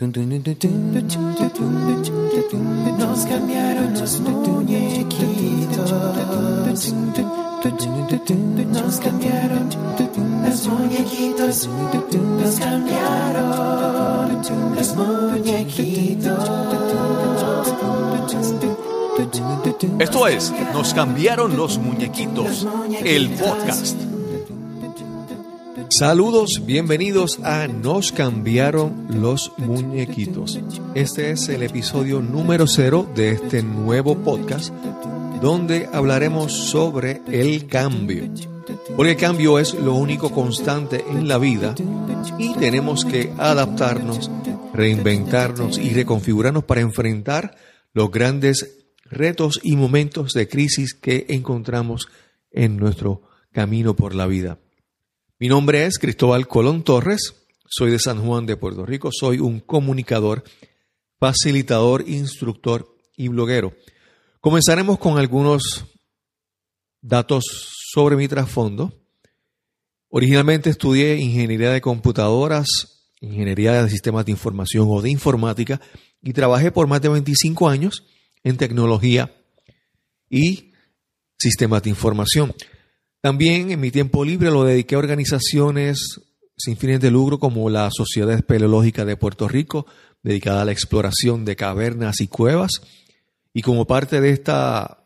Nos cambiaron los muñequitos. Nos cambiaron los muñequitos. Nos cambiaron los muñequitos. Esto es Nos cambiaron los muñequitos, el podcast. Saludos, bienvenidos a Nos cambiaron los muñequitos. Este es el episodio número cero de este nuevo podcast donde hablaremos sobre el cambio. Porque el cambio es lo único constante en la vida y tenemos que adaptarnos, reinventarnos y reconfigurarnos para enfrentar los grandes retos y momentos de crisis que encontramos en nuestro camino por la vida. Mi nombre es Cristóbal Colón Torres, soy de San Juan de Puerto Rico, soy un comunicador, facilitador, instructor y bloguero. Comenzaremos con algunos datos sobre mi trasfondo. Originalmente estudié ingeniería de computadoras, ingeniería de sistemas de información o de informática y trabajé por más de 25 años en tecnología y sistemas de información. También en mi tiempo libre lo dediqué a organizaciones sin fines de lucro como la Sociedad Espeleológica de Puerto Rico, dedicada a la exploración de cavernas y cuevas. Y como parte de esta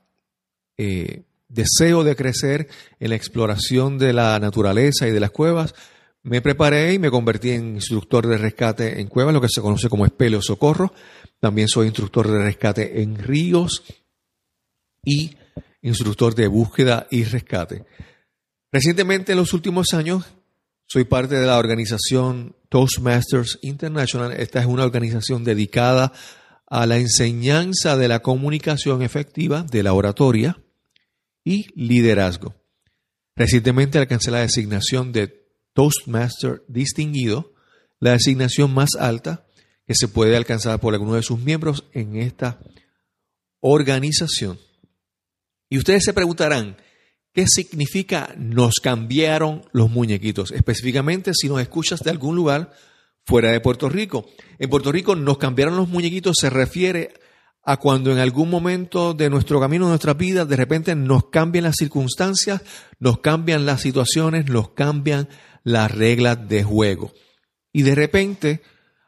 eh, deseo de crecer en la exploración de la naturaleza y de las cuevas, me preparé y me convertí en instructor de rescate en cuevas, lo que se conoce como espeleo socorro. También soy instructor de rescate en ríos y instructor de búsqueda y rescate. Recientemente, en los últimos años, soy parte de la organización Toastmasters International. Esta es una organización dedicada a la enseñanza de la comunicación efectiva, de la oratoria y liderazgo. Recientemente alcancé la designación de Toastmaster distinguido, la designación más alta que se puede alcanzar por alguno de sus miembros en esta organización. Y ustedes se preguntarán, ¿qué significa nos cambiaron los muñequitos? Específicamente si nos escuchas de algún lugar fuera de Puerto Rico. En Puerto Rico nos cambiaron los muñequitos se refiere a cuando en algún momento de nuestro camino, de nuestra vida, de repente nos cambian las circunstancias, nos cambian las situaciones, nos cambian las reglas de juego. Y de repente,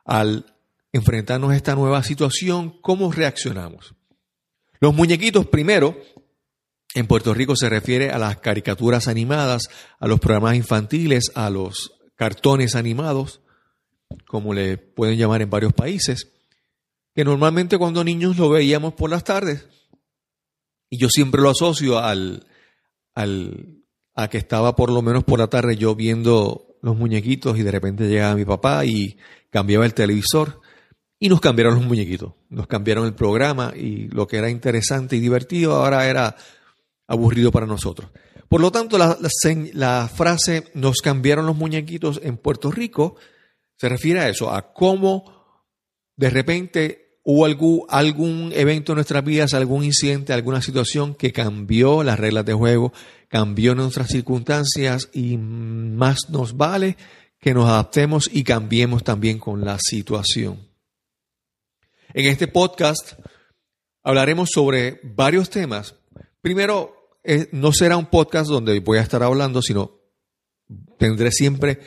al enfrentarnos a esta nueva situación, ¿cómo reaccionamos? Los muñequitos primero en Puerto Rico se refiere a las caricaturas animadas, a los programas infantiles, a los cartones animados, como le pueden llamar en varios países, que normalmente cuando niños lo veíamos por las tardes. Y yo siempre lo asocio al, al, a que estaba por lo menos por la tarde yo viendo los muñequitos y de repente llegaba mi papá y cambiaba el televisor y nos cambiaron los muñequitos, nos cambiaron el programa y lo que era interesante y divertido ahora era aburrido para nosotros. Por lo tanto, la, frase nos cambiaron los muñequitos en Puerto Rico se refiere a eso, a cómo de repente hubo algún, algún evento en nuestras vidas, algún incidente, alguna situación que cambió las reglas de juego, cambió nuestras circunstancias y más nos vale que nos adaptemos y cambiemos también con la situación. En este podcast hablaremos sobre varios temas. Primero, no será un podcast donde voy a estar hablando, sino tendré siempre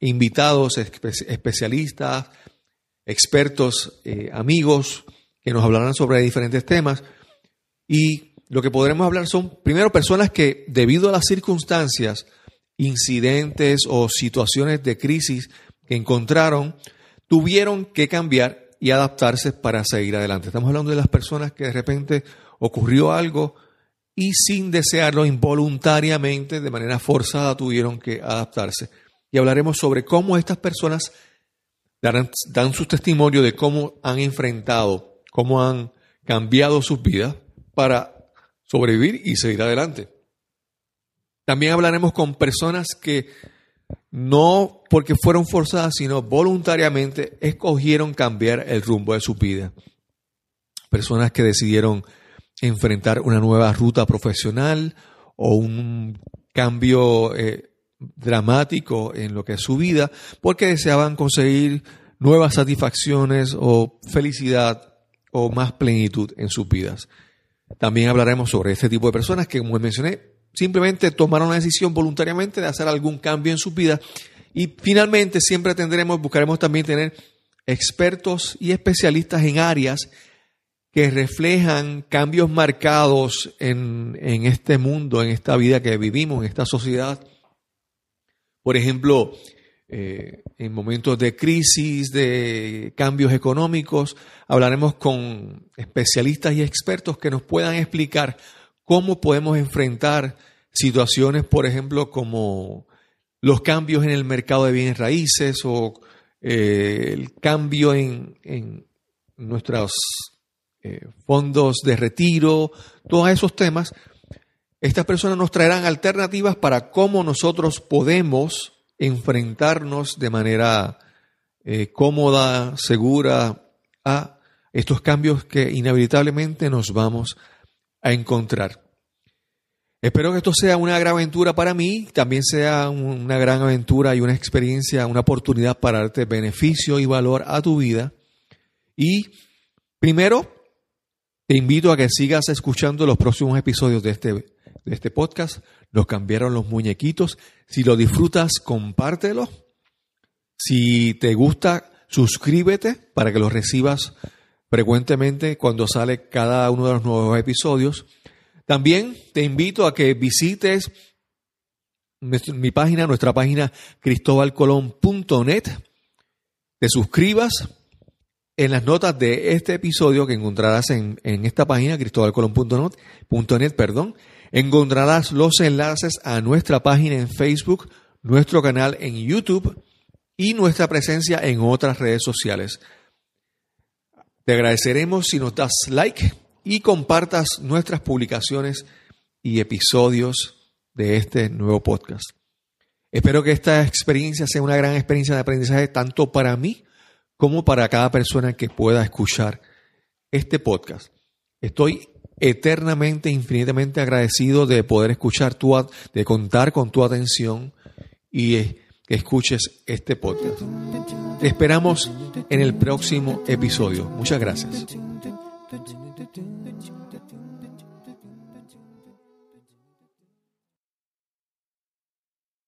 invitados, especialistas, expertos, eh, amigos, que nos hablarán sobre diferentes temas. Y lo que podremos hablar son, primero, personas que debido a las circunstancias, incidentes o situaciones de crisis que encontraron, tuvieron que cambiar y adaptarse para seguir adelante. Estamos hablando de las personas que de repente ocurrió algo, y sin desearlo involuntariamente, de manera forzada, tuvieron que adaptarse. Y hablaremos sobre cómo estas personas dan sus testimonio de cómo han enfrentado, cómo han cambiado sus vidas para sobrevivir y seguir adelante. También hablaremos con personas que no porque fueron forzadas, sino voluntariamente escogieron cambiar el rumbo de su vida. Personas que decidieron enfrentar una nueva ruta profesional o un cambio eh, dramático en lo que es su vida, porque deseaban conseguir nuevas satisfacciones o felicidad o más plenitud en sus vidas. También hablaremos sobre este tipo de personas que, como mencioné, simplemente tomaron la decisión voluntariamente de hacer algún cambio en su vida. Y finalmente siempre tendremos, buscaremos también tener expertos y especialistas en áreas que reflejan cambios marcados en, en este mundo, en esta vida que vivimos, en esta sociedad. Por ejemplo, eh, en momentos de crisis, de cambios económicos, hablaremos con especialistas y expertos que nos puedan explicar cómo podemos enfrentar situaciones, por ejemplo, como los cambios en el mercado de bienes raíces o eh, el cambio en, nuestros eh, fondos de retiro, todos esos temas. Estas personas nos traerán alternativas para cómo nosotros podemos enfrentarnos de manera eh, cómoda, segura a estos cambios que inevitablemente nos vamos a encontrar. Espero que esto sea una gran aventura para mí, también sea una gran aventura y una experiencia, una oportunidad para darte beneficio y valor a tu vida. Y primero, te invito a que sigas escuchando los próximos episodios de este, de este podcast. Nos cambiaron los muñequitos. Si lo disfrutas, compártelo. Si te gusta, suscríbete para que lo recibas frecuentemente cuando sale cada uno de los nuevos episodios. También te invito a que visites mi página, nuestra página cristobalcolón.net, te suscribas en las notas de este episodio que encontrarás en, en esta página, cristobalcolón.net, perdón, encontrarás los enlaces a nuestra página en Facebook, nuestro canal en YouTube y nuestra presencia en otras redes sociales. Te agradeceremos si nos das like y compartas nuestras publicaciones y episodios de este nuevo podcast. Espero que esta experiencia sea una gran experiencia de aprendizaje tanto para mí como para cada persona que pueda escuchar este podcast. Estoy eternamente, infinitamente agradecido de poder escuchar tu, de contar con tu atención y que escuches este podcast. Te esperamos en el próximo episodio. Muchas gracias.